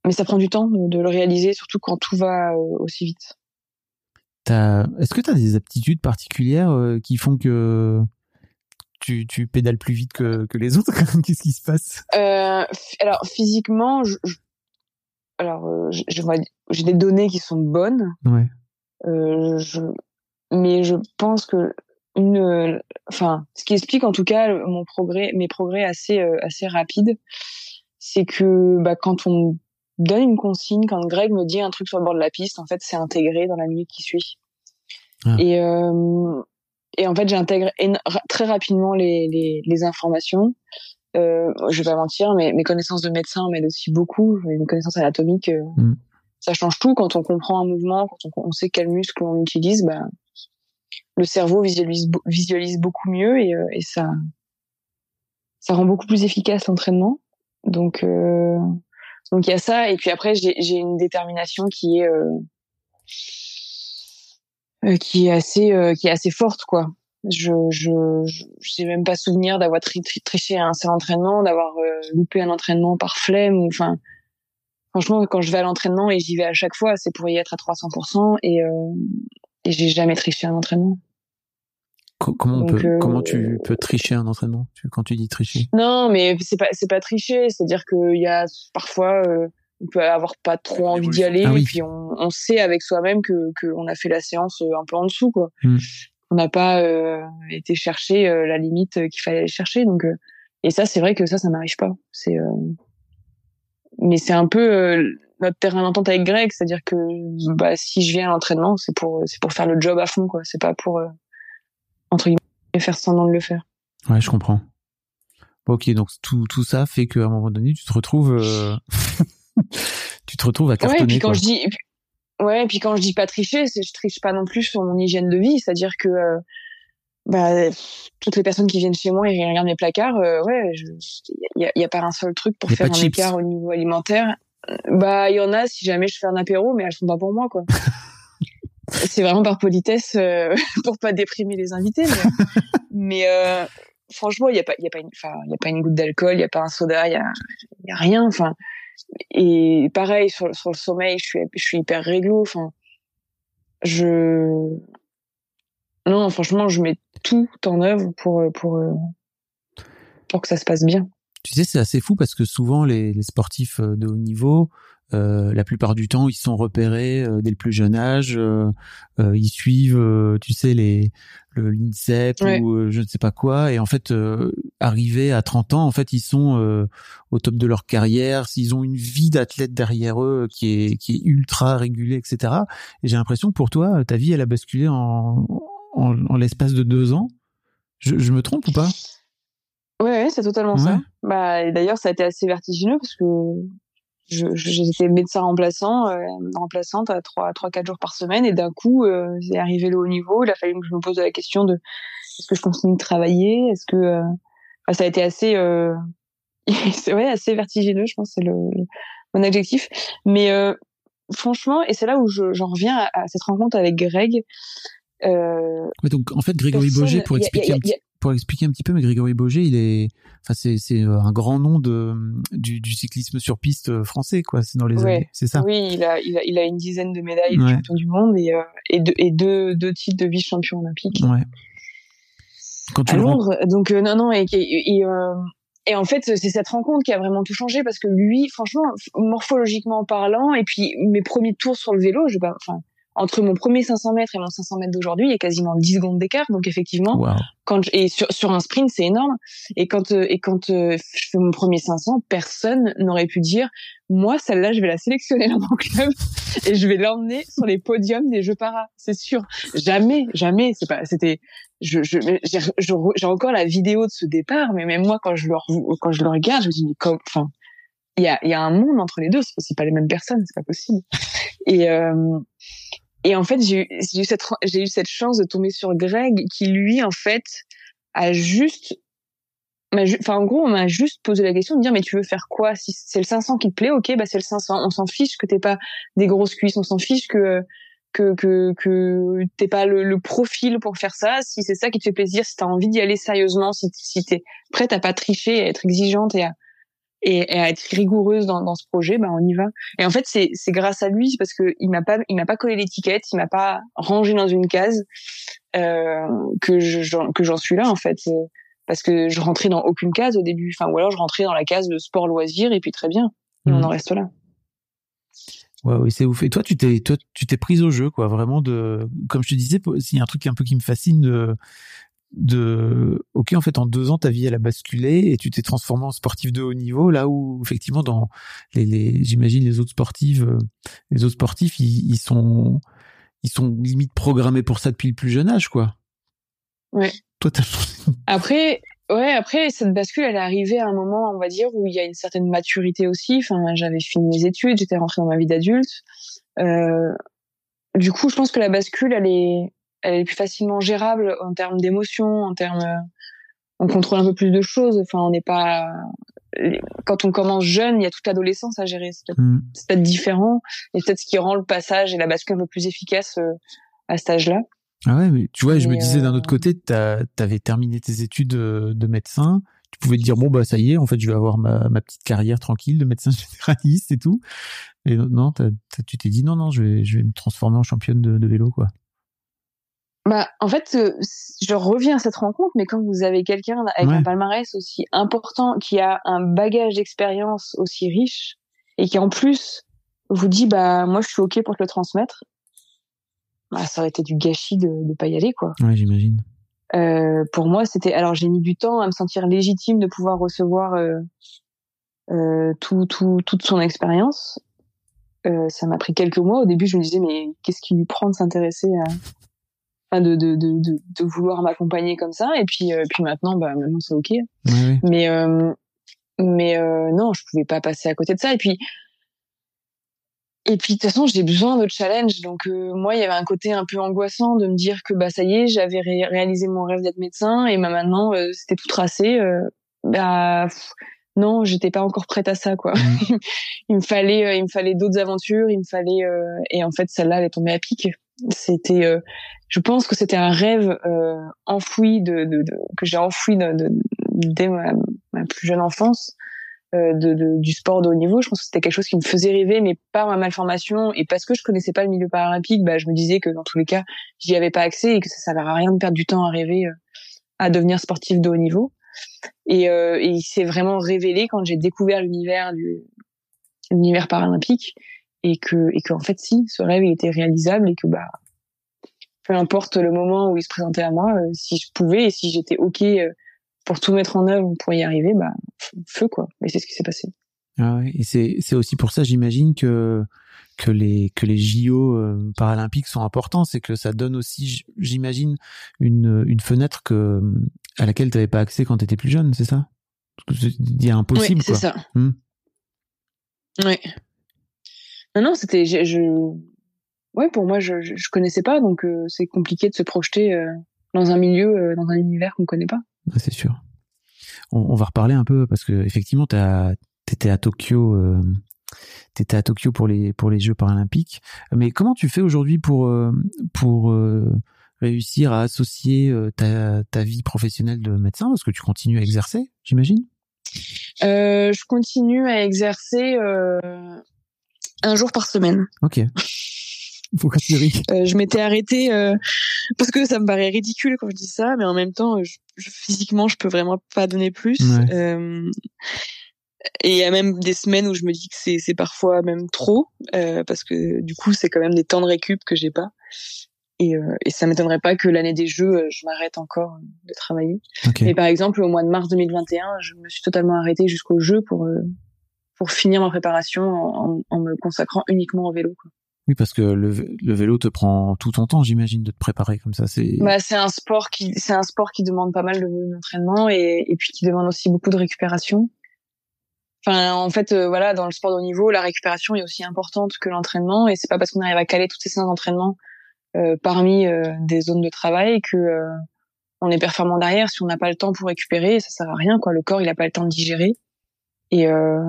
A: mais ça prend du temps de, le réaliser, surtout quand tout va euh, aussi vite.
B: T'as- Est-ce que tu as des aptitudes particulières euh, qui font que tu, tu pédales plus vite que, que les autres? Qu'est-ce qui se passe?
A: Euh, alors physiquement, je, je- alors euh, j'ai des données qui sont bonnes.
B: Ouais.
A: Euh, je, mais je pense que une, enfin, ce qui explique en tout cas mon progrès, mes progrès assez euh, assez rapides, c'est que bah, quand on donne une consigne, quand Greg me dit un truc sur le bord de la piste, en fait, c'est intégré dans la minute qui suit.
B: Ah.
A: Et euh, et en fait, j'intègre très rapidement les les, les informations. Euh, je vais pas mentir, mais mes connaissances de médecin m'aident aussi beaucoup. Mes connaissances anatomiques, euh,
B: Mm.
A: ça change tout quand on comprend un mouvement, quand on, on sait quel muscle on utilise. Bah, le cerveau visualise visualise beaucoup mieux et, et ça ça rend beaucoup plus efficace l'entraînement. Donc donc il y a ça et puis après j'ai une détermination qui est qui est assez qui est assez forte quoi je je j'ai même pas souvenir d'avoir triché à un seul entraînement d'avoir loupé un entraînement par flemme enfin franchement, quand je vais à l'entraînement et j'y vais à chaque fois, c'est pour y être à 300% et, euh, et j'ai jamais triché un entraînement.
B: Comment on peut, comment tu peux tricher un entraînement quand tu dis tricher?
A: Non, mais c'est pas c'est pas tricher, c'est-à-dire qu'il y a parfois euh, on peut avoir pas trop envie d'y aller ah et puis on, on sait avec soi-même que qu'on a fait la séance un peu en dessous quoi. Hmm. On n'a pas euh, été chercher la limite qu'il fallait aller chercher donc et ça c'est vrai que ça ça m'arrive pas. C'est mais c'est un peu euh, notre terrain d'entente avec Greg, c'est-à-dire que bah, si je viens à l'entraînement, c'est pour c'est pour faire le job à fond, quoi. C'est pas pour euh, entre guillemets faire semblant de le faire.
B: Ouais, je comprends. ok, donc tout tout ça fait qu'à un moment donné, tu te retrouves euh... tu te retrouves à cartonner.
A: Ouais, et puis quand
B: quoi.
A: je dis ouais, et puis quand je dis pas tricher, c'est je triche pas non plus sur mon hygiène de vie, c'est-à-dire que euh, bah, toutes les personnes qui viennent chez moi et regardent mes placards, euh, ouais, il y a, pas un seul truc pour faire un écart au niveau alimentaire. Bah, il y en a si jamais je fais un apéro, mais elles sont pas pour moi, quoi. c'est vraiment par politesse euh, pour pas déprimer les invités, mais, mais euh, franchement, il y a pas, il y a pas, une, enfin, il y a pas une goutte d'alcool, il y a pas un soda, il y a, y a rien, enfin. Et pareil sur, sur le sommeil, je suis, je suis hyper réglo, enfin. Je, non, franchement, je mets tout en œuvre pour pour pour que ça se passe bien.
B: Tu sais, c'est assez fou parce que souvent les, les sportifs euh, de haut niveau, euh, la plupart du temps, ils sont repérés euh, dès le plus jeune âge. Euh, ils suivent, tu sais, les le l'INSEP ou je ne sais pas quoi. Et en fait, arrivés à 30 ans, en fait, ils sont au top de leur carrière. S'ils ont une vie d'athlète derrière eux qui est qui est ultra régulée, etc. Et j'ai l'impression que pour toi, ta vie, elle a basculé en en, en l'espace de deux ans. Je, je, me trompe ou pas?
A: Ouais, c'est totalement ouais. ça. Bah, d'ailleurs, ça a été assez vertigineux parce que j'étais médecin remplaçant, euh, remplaçante à trois, trois, quatre jours par semaine, et d'un coup, euh, c'est arrivé le haut niveau. Il a fallu que je me pose la question de est-ce que je continue de travailler? Est-ce que euh... enfin, ça a été assez, euh... c'est ouais, assez vertigineux, je pense, c'est le, le, mon adjectif. Mais euh, franchement, et c'est là où j'en reviens à, à, cette rencontre avec Greg.
B: Euh, ouais, donc en fait Grégory Boger pour expliquer y a, y a, y a... pour expliquer un petit peu mais Grégory Boger il est enfin c'est c'est un grand nom de du, du cyclisme sur piste français quoi. C'est dans les
A: ouais.
B: années c'est ça?
A: Oui il a, il a il a une dizaine de médailles ouais. de champion du monde et euh, et, deux, et deux deux titres de vice champion olympique.
B: Ouais.
A: Quand tu à Londres donc euh, non non et, et, et euh, et en fait, c'est cette rencontre qui a vraiment tout changé parce que lui, franchement, morphologiquement parlant, et puis mes premiers tours sur le vélo, je pas, enfin, entre mon premier 500 mètres et mon 500 mètres d'aujourd'hui, il y a quasiment 10 secondes d'écart. Donc effectivement,
B: wow.
A: quand je, et sur, sur un sprint, c'est énorme. Et quand euh, et quand euh, je fais mon premier 500, personne n'aurait pu dire moi celle-là, je vais la sélectionner dans mon club et je vais l'emmener sur les podiums des Jeux para. C'est sûr. Jamais, jamais. C'est pas. C'était. Je je j'ai encore la vidéo de ce départ, mais même moi quand je le quand je le regarde, je me dis mais comme enfin. Il y a, il y a un monde entre les deux, c'est pas les mêmes personnes, c'est pas possible. Et, euh, et en fait, j'ai eu cette eu cette chance de tomber sur Greg qui lui en fait a juste enfin en gros on m'a juste posé la question de dire mais tu veux faire quoi? Si c'est le 500 qui te plaît ok bah c'est le 500 on s'en fiche que t'aies pas des grosses cuisses. On s'en fiche que que que que t'aies pas le, le, profil pour faire ça. Si c'est ça qui te fait plaisir si t'as envie d'y aller sérieusement si si t'es prête à pas tricher à être exigeante et à et, à être rigoureuse dans, dans ce projet, ben on y va. Et en fait, c'est grâce à lui parce que il m'a pas il m'a pas collé l'étiquette, il m'a pas rangé dans une case euh, que je que j'en suis là en fait. Parce que je rentrais dans aucune case au début, enfin ou alors je rentrais dans la case de sport loisir et puis très bien, et mmh. on en reste là.
B: Ouais, oui, c'est ouf. Et toi, tu t'es, toi, tu t'es prise au jeu, quoi, vraiment de, comme je te disais, s'il y a un truc un peu qui me fascine de, de ok en fait en deux ans ta vie elle a basculé et tu t'es transformé en sportif de haut niveau là où effectivement dans les, les j'imagine les autres sportifs euh, les autres sportifs ils, ils, sont ils sont limite programmés pour ça depuis le plus jeune âge quoi.
A: Ouais.
B: Toi t'as
A: après ouais après cette bascule elle est arrivée à un moment on va dire où il y a une certaine maturité aussi. Enfin j'avais fini mes études j'étais rentrée dans ma vie d'adulte. Euh, du coup je pense que la bascule elle est elle est plus facilement gérable en termes d'émotions, en termes, on contrôle un peu plus de choses. Enfin, on n'est pas quand on commence jeune, il y a toute l'adolescence à gérer. C'est peut-être
B: Mm.
A: différent et peut-être ce qui rend le passage et la bascule un peu plus efficace euh, à cet âge-là.
B: Ah ouais, mais tu vois, je me disais d'un
A: euh,
B: autre côté, t'avais terminé tes études euh, de médecin, tu pouvais te dire bon bah ça y est, en fait je vais avoir ma, ma petite carrière tranquille de médecin généraliste et tout. Et non, tu t'es dit non non, je vais je vais me transformer en championne de, de vélo quoi.
A: Bah, en fait, je reviens à cette rencontre, mais quand vous avez quelqu'un avec
B: Ouais.
A: un palmarès aussi important, qui a un bagage d'expérience aussi riche, et qui en plus vous dit, bah, moi, je suis OK pour te le transmettre, bah, ça aurait été du gâchis de ne pas y aller, quoi.
B: Ouais, j'imagine.
A: Euh, pour moi, c'était. Alors, j'ai mis du temps à me sentir légitime de pouvoir recevoir euh, euh, tout, tout, toute son expérience. Euh, ça m'a pris quelques mois. Au début, je me disais, mais qu'est-ce qui lui prend de s'intéresser à. Enfin, de, de, de, de, de vouloir m'accompagner comme ça. Et puis, euh, puis maintenant, bah, maintenant, c'est OK.
B: Ouais, ouais.
A: Mais, euh, mais euh, non, je pouvais pas passer à côté de ça. Et puis, et puis de toute façon, j'ai besoin de challenge. Donc euh, moi, il y avait un côté un peu angoissant de me dire que bah ça y est, j'avais ré- réalisé mon rêve d'être médecin et bah, maintenant euh, c'était tout tracé. Euh, bah pff, non, j'étais pas encore prête à ça quoi.
B: Mm.
A: il me fallait, il me fallait d'autres aventures. Il me fallait euh, et en fait celle-là, elle est tombée à pic. C'était, euh, je pense que c'était un rêve euh, enfoui de, de, de- que j'ai enfoui de, dès ma, plus jeune enfance euh, de, de- du sport de haut niveau. Je pense que c'était quelque chose qui me faisait rêver, mais par ma malformation et parce que je connaissais pas le milieu paralympique, bah, je me disais que dans tous les cas, j'y avais pas accès et que ça servait à rien de perdre du temps à rêver euh, à devenir sportif de haut niveau. Et, euh, et il s'est vraiment révélé quand j'ai découvert l'univers du l'univers paralympique et que et que en fait si ce rêve il était réalisable et que bah peu importe le moment où il se présentait à moi, euh, si je pouvais et si j'étais ok euh, pour tout mettre en œuvre pour y arriver, bah feu quoi. Et c'est ce qui s'est passé.
B: Ah ouais. Et c'est c'est aussi pour ça, j'imagine que que les que les JO euh, paralympiques sont importants, c'est que ça donne aussi, j'imagine, une une fenêtre que à laquelle tu n'avais pas accès quand tu étais plus jeune, c'est ça? Parce que c'est dit impossible
A: oui, c'est ça.
B: Hmm.
A: Oui. Non, non, c'était, je, je, ouais, pour moi, je, je, connaissais pas, donc euh, c'est compliqué de se projeter euh, dans un milieu, euh, dans un univers qu'on connaît pas.
B: Ouais, c'est sûr. On, on va reparler un peu parce que effectivement, t'étais à Tokyo, euh, t'étais à Tokyo pour les pour les Jeux paralympiques. Mais comment tu fais aujourd'hui pour pour réussir à associer ta ta vie professionnelle de médecin? Parce que tu continues à exercer, j'imagine?
A: Euh, je continue à exercer euh, un jour par semaine.
B: Ok. Pourquoi tu ris?
A: Euh, je m'étais arrêtée euh, parce que ça me paraît ridicule quand je dis ça, mais en même temps, je, je- physiquement, je peux vraiment pas donner plus.
B: Ouais.
A: Euh, et il y a même des semaines où je me dis que c'est c'est parfois même trop euh, parce que du coup, c'est quand même des temps de récup que j'ai pas. Et, euh, et ça m'étonnerait pas que l'année des Jeux, euh, je m'arrête encore de travailler.
B: Ok.
A: Mais par exemple, au mois de mars 2021, je me suis totalement arrêtée jusqu'au jeu pour euh, pour finir ma préparation en, en- me consacrant uniquement au vélo. Quoi.
B: Oui, parce que le, le vélo te prend tout ton temps, j'imagine, de te préparer comme ça. C'est
A: Bah, c'est un sport qui c'est un sport qui demande pas mal de- d'entraînement et, et puis qui demande aussi beaucoup de récupération. Enfin, en fait, euh, voilà, dans le sport de haut niveau, la récupération est aussi importante que l'entraînement et c'est pas parce qu'on arrive à caler toutes ces séances d'entraînement euh, parmi euh, des zones de travail que euh, on est performant derrière. Si on n'a pas le temps pour récupérer, ça sert à rien. Quoi, le corps, il a pas le temps de digérer et euh,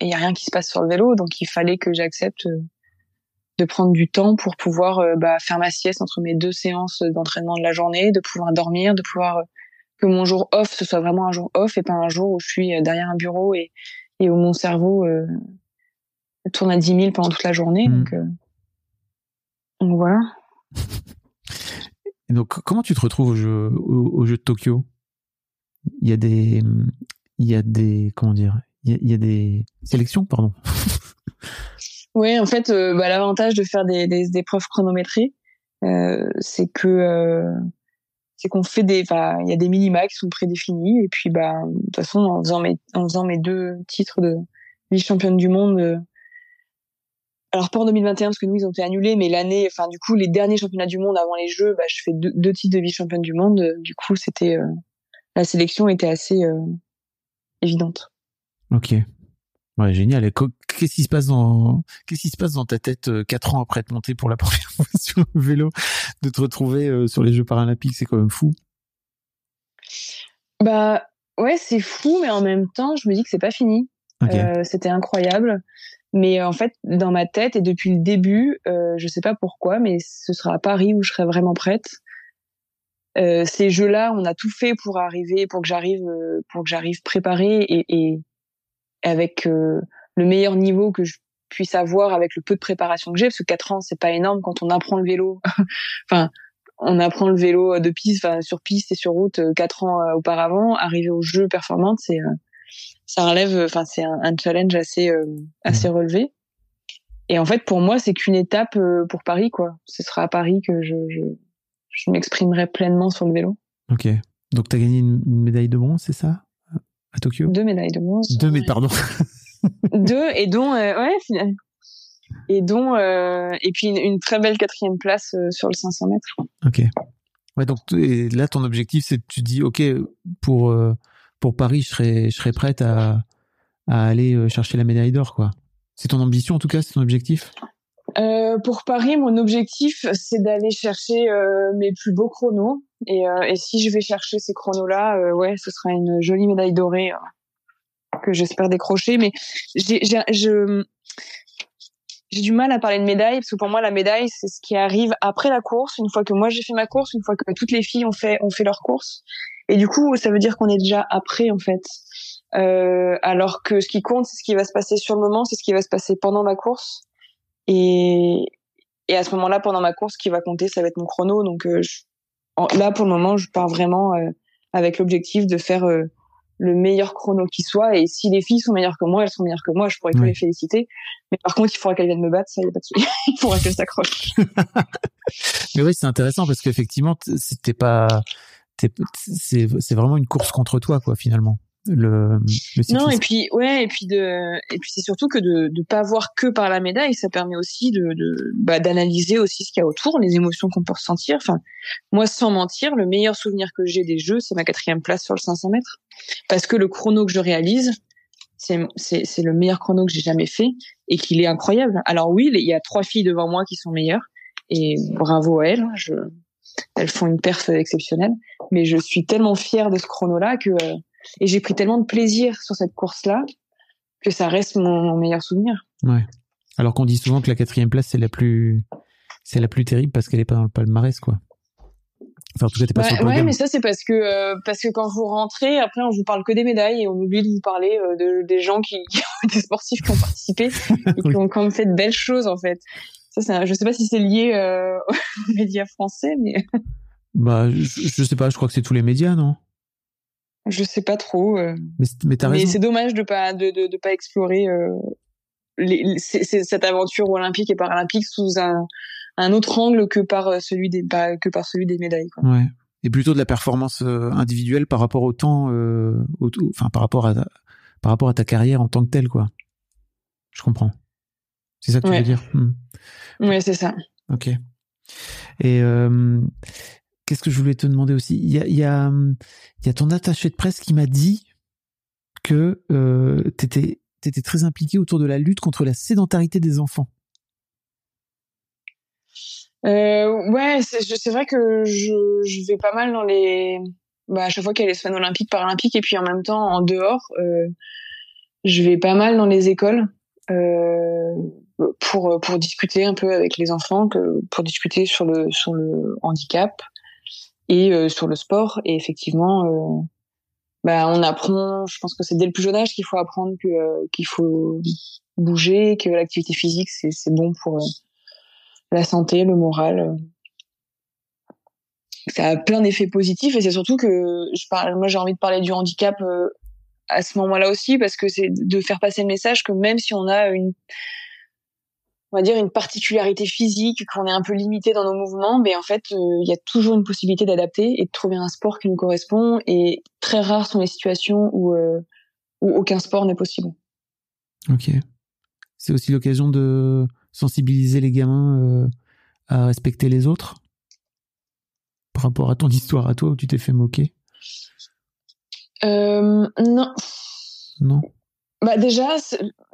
A: il y a rien qui se passe sur le vélo, donc il fallait que j'accepte euh, de prendre du temps pour pouvoir euh, bah, faire ma sieste entre mes deux séances d'entraînement de la journée, de pouvoir dormir, de pouvoir euh, que mon jour off ce soit vraiment un jour off et pas un jour où je suis euh, derrière un bureau et, et où mon cerveau euh, tourne à 10 000 pendant toute la journée.
B: Mm.
A: Donc, euh, donc voilà.
B: Et donc, comment tu te retrouves au jeu, au, au jeu de Tokyo? Il y a des, il y a des, comment dire, il y y a des sélections, pardon.
A: Oui, en fait, euh, bah, l'avantage de faire des, des, des épreuves chronométrées, euh, c'est que euh, c'est qu'on fait des, il y a des minima qui sont prédéfinis et puis bah de toute façon en faisant mes en faisant mes deux titres de vice championne du monde, euh, alors pas en 2021 parce que nous ils ont été annulés, mais l'année, enfin du coup les derniers championnats du monde avant les Jeux, bah je fais deux, deux titres de vice championne du monde, du coup c'était euh, la sélection était assez évidente.
B: Ok. Ouais, génial. Et qu'est-ce qui se passe dans, qu'est-ce qui se passe dans ta tête euh, quatre ans après être monté pour la première fois sur le vélo de te retrouver euh, sur les Jeux paralympiques, c'est quand même fou.
A: Bah ouais, c'est fou, mais en même temps, je me dis que c'est pas fini. Euh, C'était incroyable. Mais en fait, dans ma tête et depuis le début, euh, je sais pas pourquoi, mais ce sera à Paris où je serai vraiment prête. Euh, ces jeux-là, on a tout fait pour arriver, pour que j'arrive, pour que j'arrive préparée et, et avec euh, le meilleur niveau que je puisse avoir avec le peu de préparation que j'ai, parce que quatre ans, c'est pas énorme quand on apprend le vélo. enfin, on apprend le vélo de piste, enfin sur piste et sur route euh, quatre ans euh, auparavant. Arriver aux jeux performantes, c'est euh, ça relève, enfin c'est un, un challenge assez euh, assez relevé. Et en fait, pour moi, c'est qu'une étape euh, pour Paris, quoi. Ce sera à Paris que je je, je m'exprimerai pleinement sur le vélo.
B: Ok. Donc, tu as gagné une, une médaille de bronze, c'est ça? À Tokyo
A: Deux médailles de bronze.
B: Deux, mais pardon.
A: Deux et dont euh, ouais finalement. et dont euh, et puis une, une très belle quatrième place euh, sur le 500 mètres.
B: ok. Ouais, donc et là, ton objectif, c'est tu dis, ok, pour euh, pour Paris, je serais je serais prête à à aller chercher la médaille d'or, quoi. C'est ton ambition, en tout cas, c'est ton objectif?
A: Euh, pour Paris, mon objectif, c'est d'aller chercher euh, mes plus beaux chronos. Et, euh, et si je vais chercher ces chronos-là, euh, ouais, ce sera une jolie médaille dorée euh, que j'espère décrocher. Mais j'ai, j'ai, du mal à parler de médaille parce que pour moi, la médaille, c'est ce qui arrive après la course. Une fois que moi j'ai fait ma course, une fois que toutes les filles ont fait ont fait leur course. Et du coup, ça veut dire qu'on est déjà après, en fait. Euh, alors que ce qui compte, c'est ce qui va se passer sur le moment, c'est ce qui va se passer pendant ma course. Et, et à ce moment-là, pendant ma course, ce qui va compter, ça va être mon chrono. Donc euh, je- en- là, pour le moment, je pars vraiment euh, avec l'objectif de faire euh, le meilleur chrono qui soit. Et si les filles sont meilleures que moi, elles sont meilleures que moi, je pourrais que
B: Oui.
A: les féliciter. Mais par contre, il faudra qu'elles viennent me battre, ça, y a pas de souci. il faudra qu'elles s'accrochent.
B: Mais oui, c'est intéressant parce qu'effectivement, c'était pas, c'est vraiment une course contre toi, quoi, finalement. Le, le
A: Non, et puis ouais, et puis de, et puis c'est surtout que de de pas voir que par la médaille, ça permet aussi de de bah, d'analyser aussi ce qu'il y a autour, les émotions qu'on peut ressentir. Enfin, moi, sans mentir, le meilleur souvenir que j'ai des Jeux, c'est ma quatrième place sur le 500 mètres, parce que le chrono que je réalise, c'est c'est c'est le meilleur chrono que j'ai jamais fait et qu'il est incroyable. Alors oui, il y a trois filles devant moi qui sont meilleures et bravo à elles. hein, Je, elles font une perf exceptionnelle, mais je suis tellement fière de ce chrono-là que euh, et j'ai pris tellement de plaisir sur cette course-là que ça reste mon, mon meilleur souvenir.
B: Ouais. Alors qu'on dit souvent que la quatrième place, c'est la plus, c'est la plus terrible parce qu'elle est pas dans le palmarès, quoi. Enfin, en tout cas, t'es pas sur le
A: ouais, mais ça c'est parce que euh, parce que quand vous rentrez, après on vous parle que des médailles et on oublie de vous parler euh, de des gens qui, des sportifs qui ont participé et qui ont quand même fait de belles choses en fait. Ça, c'est un- je sais pas si c'est lié euh, aux médias français, mais
B: Bah, je, je sais pas, je crois que c'est tous les médias, non?
A: Je sais pas trop. euh.
B: Mais, c'est- mais t'as
A: mais
B: raison.
A: c'est dommage de pas de de, de pas explorer euh, les, cette aventure olympique et paralympique sous un un autre angle que par euh, celui des pas- que par celui des médailles. Quoi.
B: Ouais. Et plutôt de la performance individuelle par rapport au temps, euh, au, enfin, par rapport à, ta- par rapport à ta carrière en tant que telle, quoi. Je comprends. C'est ça que tu veux dire? Hmm.
A: Ouais, c'est ça.
B: Ok. Et qu'est-ce que je voulais te demander aussi? Il y a, ton attaché de presse qui m'a dit que euh, tu étais, très impliqué autour de la lutte contre la sédentarité des enfants.
A: Euh, ouais, c'est vrai que je, vais pas mal dans les. Bah, à chaque fois qu'il y a les semaines olympiques, paralympiques, et puis en même temps, en dehors, euh, je vais pas mal dans les écoles pour discuter un peu avec les enfants, pour discuter sur le handicap et euh, sur le sport. Et effectivement, euh, bah, on apprend. Je pense que c'est dès le plus jeune âge qu'il faut apprendre que euh, qu'il faut bouger, que l'activité physique c'est bon pour la santé, le moral. Ça a plein d'effets positifs et c'est surtout que je parle, moi j'ai envie de parler du handicap à ce moment-là aussi parce que c'est de faire passer le message que même si on a une, on va dire une particularité physique, qu'on est un peu limité dans nos mouvements, mais en fait euh, il y a toujours une possibilité d'adapter et de trouver un sport qui nous correspond et très rares sont les situations où euh, où aucun sport n'est possible.
B: Ok. C'est aussi l'occasion de sensibiliser les gamins euh, à respecter les autres? Par rapport à ton histoire à toi où tu t'es fait moquer?
A: Euh, non,
B: Non?
A: Bah déjà,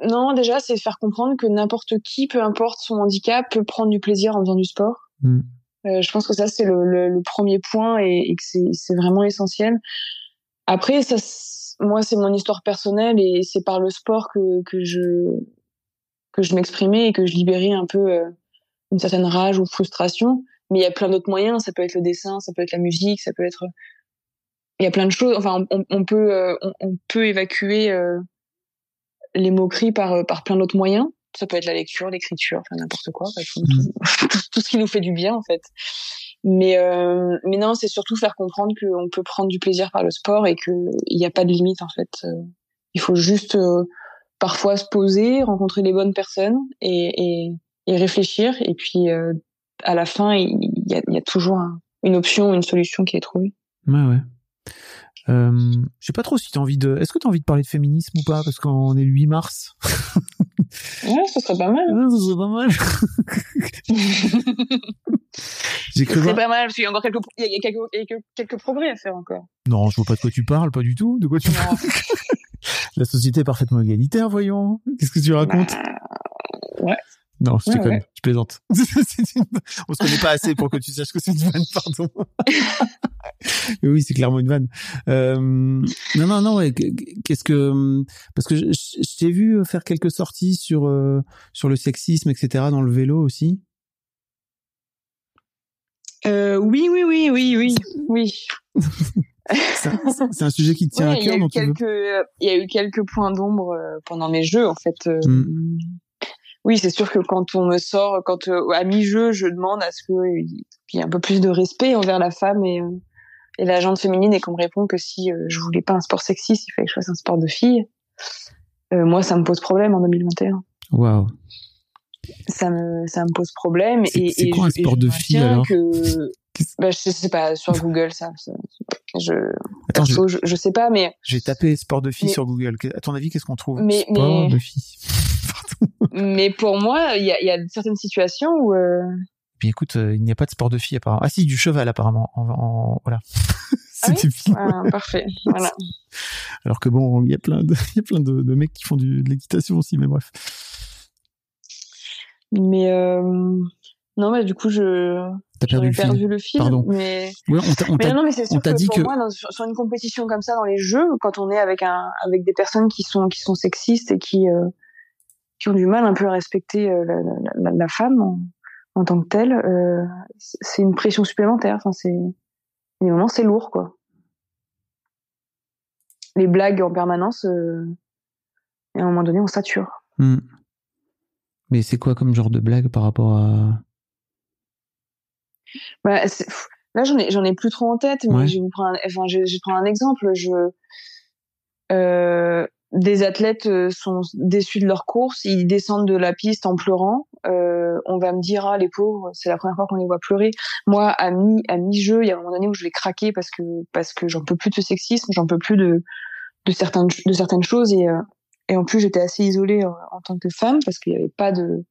A: non, déjà, c'est faire comprendre que n'importe qui, peu importe son handicap, peut prendre du plaisir en faisant du sport.
B: Hmm.
A: Euh, je pense que ça c'est le, le, le premier point et, et que c'est vraiment essentiel. Après, ça, moi c'est mon histoire personnelle et c'est par le sport que que je que je m'exprimais et que je libérais un peu euh, une certaine rage ou frustration. Mais il y a plein d'autres moyens. Ça peut être le dessin, ça peut être la musique, ça peut être il y a plein de choses. Enfin, on, on peut euh, on, on peut évacuer euh, les moqueries par euh, par plein d'autres moyens. Ça peut être la lecture, l'écriture, enfin n'importe quoi, enfin, tout, tout, tout- tout ce qui nous fait du bien en fait. Mais euh, mais non, c'est surtout faire comprendre qu'on peut prendre du plaisir par le sport et que il n'y a pas de limite en fait. Euh, Il faut juste euh, parfois se poser, rencontrer les bonnes personnes et et, et réfléchir. Et puis euh, à la fin, il y a, il y a toujours un- une option, une solution qui est trouvée.
B: Ouais, ouais. Euh, je sais pas trop si t'as envie de. Est-ce que t'as envie de parler de féminisme ou pas? Parce qu'on est le 8 mars.
A: Ouais, ce serait pas mal.
B: Ah, ça serait pas mal. J'ai cru
A: C'est pas mal parce qu'il y a encore quelques, il y a quelques, il y a quelques, quelques progrès à faire encore.
B: Non, je vois pas de quoi tu parles, pas du tout. De quoi tu parles? La société est parfaitement égalitaire, voyons. Qu'est-ce que tu racontes?
A: Ouais.
B: Non, je
A: Ouais,
B: déconne,
A: ouais.
B: je plaisante. Une- On se connaît pas assez pour que tu saches que c'est une vanne, pardon. Mais oui, c'est clairement une vanne. Euh, non, non, non. ouais, Qu'est-ce que parce que je, t'ai vu faire quelques sorties sur euh, sur le sexisme, etc. dans le vélo aussi.
A: Euh, oui, oui, oui, oui, oui, oui.
B: C'est un- sujet qui te tient
A: Ouais,
B: à
A: il y a
B: cœur,
A: eu quelques, il y a eu quelques points d'ombre euh, pendant mes jeux en fait. euh,
B: Mm.
A: Oui, c'est sûr que quand on me sort, quand euh, à mi-jeu, je demande à ce qu'il y ait un peu plus de respect envers la femme et, euh, et la gente féminine et qu'on me répond que si euh, je voulais pas un sport sexiste, il fallait que je fasse un sport de fille. Euh, moi, ça me pose problème en 2021.
B: Waouh.
A: Ça me, ça me pose problème.
B: C'est-
A: et,
B: c'est
A: et
B: quoi un sport
A: je
B: de fille, alors
A: que, bah, je sais pas sur Google ça. ça- Je,
B: Attends, je,
A: perso, je, je sais pas, mais
B: je vais taper sport de filles
A: Mais-
B: sur Google. À ton avis, qu'est-ce qu'on trouve?
A: Mais-
B: Sport
A: mais-
B: de filles.
A: Mais pour moi, il y a, il y a certaines situations où euh,
B: Puis écoute, euh, il n'y a pas de sport de filles apparemment. Ah si, du cheval apparemment. En, en- voilà.
A: Ah oui ah, parfait. Voilà.
B: Alors que bon, il y a plein de, il y a plein de, de mecs qui font du, de l'équitation aussi, mais bref.
A: Mais euh, non, mais du coup, je
B: T'as perdu le fil.
A: perdu le fil.
B: Pardon.
A: Mais,
B: Ouais, on t'a,
A: non, mais c'est sûr que
B: dit
A: pour
B: que-
A: moi, dans- sur sur une compétition comme ça dans les jeux, quand on est avec un avec des personnes qui sont qui sont sexistes et qui euh, qui ont du mal un peu à respecter euh, la, la, la, la femme en, en tant que telle, euh, c'est une pression supplémentaire. Enfin, c'est des moments, c'est lourd, quoi. Les blagues en permanence, euh, et à un moment donné, on sature.
B: Hmm. Mais c'est quoi comme genre de blague par rapport à
A: Bah, là, j'en ai, j'en ai plus trop en tête, mais
B: Ouais.
A: je vais vous prendre, un, enfin, je, prendre un exemple. Je, euh, des athlètes euh, sont déçus de leur course, ils descendent de la piste en pleurant. Euh, on va me dire ah les pauvres, c'est la première fois qu'on les voit pleurer. Moi, à mi à mi-jeu, il y a un moment donné où je vais craquer parce que parce que j'en peux plus de ce sexisme, j'en peux plus de de certaines de certaines choses et euh, et en plus j'étais assez isolée en, en tant que femme parce qu'il y avait pas de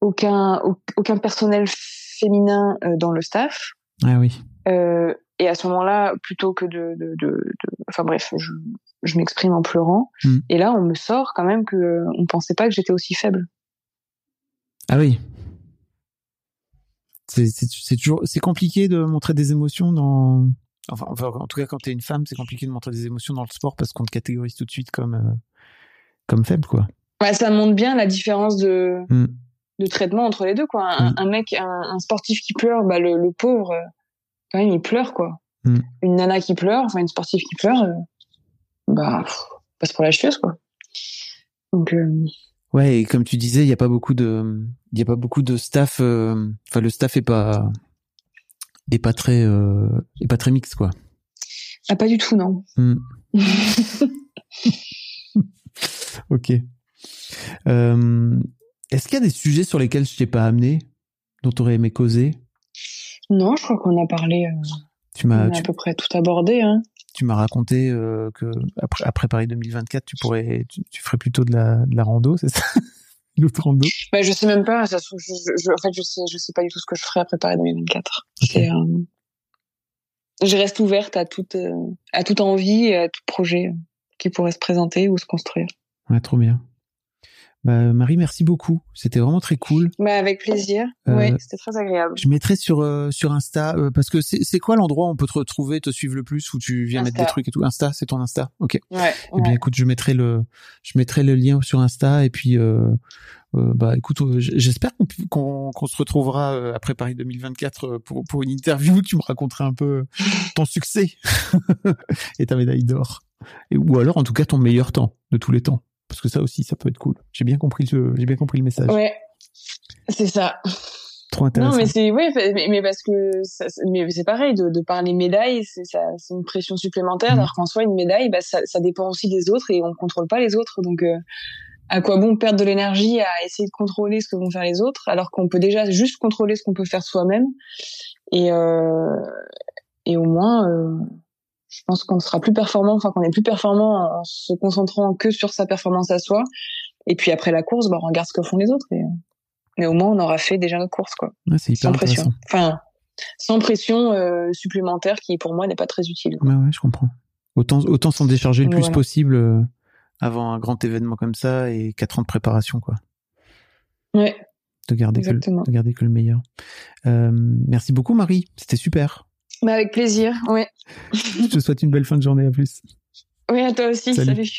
A: aucun au- aucun personnel féminin euh, dans le staff.
B: Ah oui.
A: Euh, et à ce moment-là, plutôt que de, de, de, de- enfin bref, je, je m'exprime en pleurant.
B: Mm.
A: Et là, on me sort quand même que euh, on pensait pas que j'étais aussi faible.
B: Ah oui. C'est, toujours, c'est compliqué de montrer des émotions dans, enfin, enfin, en tout cas, quand t'es une femme, c'est compliqué de montrer des émotions dans le sport parce qu'on te catégorise tout de suite comme, euh, comme faible, quoi.
A: Ouais, ça montre bien la différence de,
B: Mm.
A: de traitement entre les deux, quoi. Un,
B: Mm.
A: un mec, un, un sportif qui pleure, bah le, le pauvre, euh, quand même, il pleure, quoi.
B: Mm.
A: Une nana qui pleure, enfin une sportive qui pleure, euh, bah pff, passe pour la chieuse, quoi. Donc euh,
B: Ouais, et comme tu disais, il y a pas beaucoup de, il a pas beaucoup de staff. euh, Enfin, le staff est pas, est pas très, est pas très mix, quoi.
A: ah pas du tout, non.
B: Mm. Ok. Euh, est-ce qu'il y a des sujets sur lesquels je t'ai pas amené, dont tu aurais aimé causer?
A: Non, je crois qu'on a parlé, euh,
B: Tu m'as, tu,
A: à peu près tout abordé, hein.
B: tu m'as raconté euh, que après, après Paris 2024, tu pourrais, tu, tu ferais plutôt de la, de la rando, c'est ça? L'autre rando?
A: Bah, je sais même pas. Ça, se trouve, je, je- en fait, je sais, je sais pas du tout ce que je ferai après Paris 2024.
B: Ok.
A: C'est, euh, je reste ouverte à toute, euh, à toute envie et à tout projet qui pourrait se présenter ou se construire.
B: Ouais, trop bien. Bah, Marie, merci beaucoup. C'était vraiment très cool.
A: Bah, avec plaisir.
B: Euh,
A: oui, c'était très agréable.
B: Je mettrai sur euh, sur Insta euh, parce que c'est quoi l'endroit où on peut te retrouver, te suivre le plus, où tu viens mettre des trucs et tout? Insta, c'est ton Insta. Ok.
A: Ouais.
B: Eh bien, écoute, je mettrai le, je mettrai le lien sur Insta et puis, euh, euh, bah, écoute, euh, j'espère qu'on qu'on se retrouvera euh, après Paris 2024 euh, pour pour une interview. Tu me raconteras un peu ton succès et ta médaille d'or, ou alors en tout cas ton meilleur temps de tous les temps, parce que ça aussi, ça peut être cool. J'ai bien compris le, j'ai bien compris le message.
A: Ouais. C'est ça.
B: Trop intéressant.
A: Non, mais c'est ouais, mais, mais parce que ça- mais c'est pareil de, de parler médaille, c'est ça, c'est une pression supplémentaire.
B: Mhm.
A: Alors qu'en soi, une médaille, bah, ça, ça dépend aussi des autres et on contrôle pas les autres. Donc, euh, à quoi bon perdre de l'énergie à essayer de contrôler ce que vont faire les autres, alors qu'on peut déjà juste contrôler ce qu'on peut faire soi-même. Et euh, et au moins, euh, je pense qu'on sera plus performant, enfin qu'on est plus performant en se concentrant que sur sa performance à soi. Et puis après la course, bah, on regarde ce que font les autres. Et, mais au moins, on aura fait déjà notre course, quoi
B: Ouais, c'est hyper
A: sans pression. Enfin, sans pression euh, supplémentaire qui pour moi n'est pas très utile.
B: Ouais, ouais, je comprends. Autant, autant s'en décharger le plus
A: Voilà.
B: possible euh, avant un grand événement comme ça et quatre ans de préparation, quoi.
A: Ouais,
B: De garder, que, le-
A: Exactement.
B: de garder que le meilleur. Euh, merci beaucoup, Marie. C'était super.
A: Mais avec plaisir. Ouais.
B: Je te souhaite une belle fin de journée. À plus.
A: Oui, à toi aussi.
B: Salut.
A: Salut.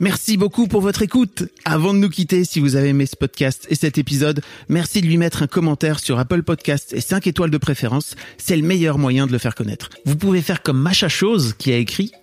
B: Merci beaucoup pour votre écoute. Avant de nous quitter, si vous avez aimé ce podcast et cet épisode, merci de lui mettre un commentaire sur Apple Podcast et 5 étoiles de préférence. C'est le meilleur moyen de le faire connaître. Vous pouvez faire comme Macha Chose qui a écrit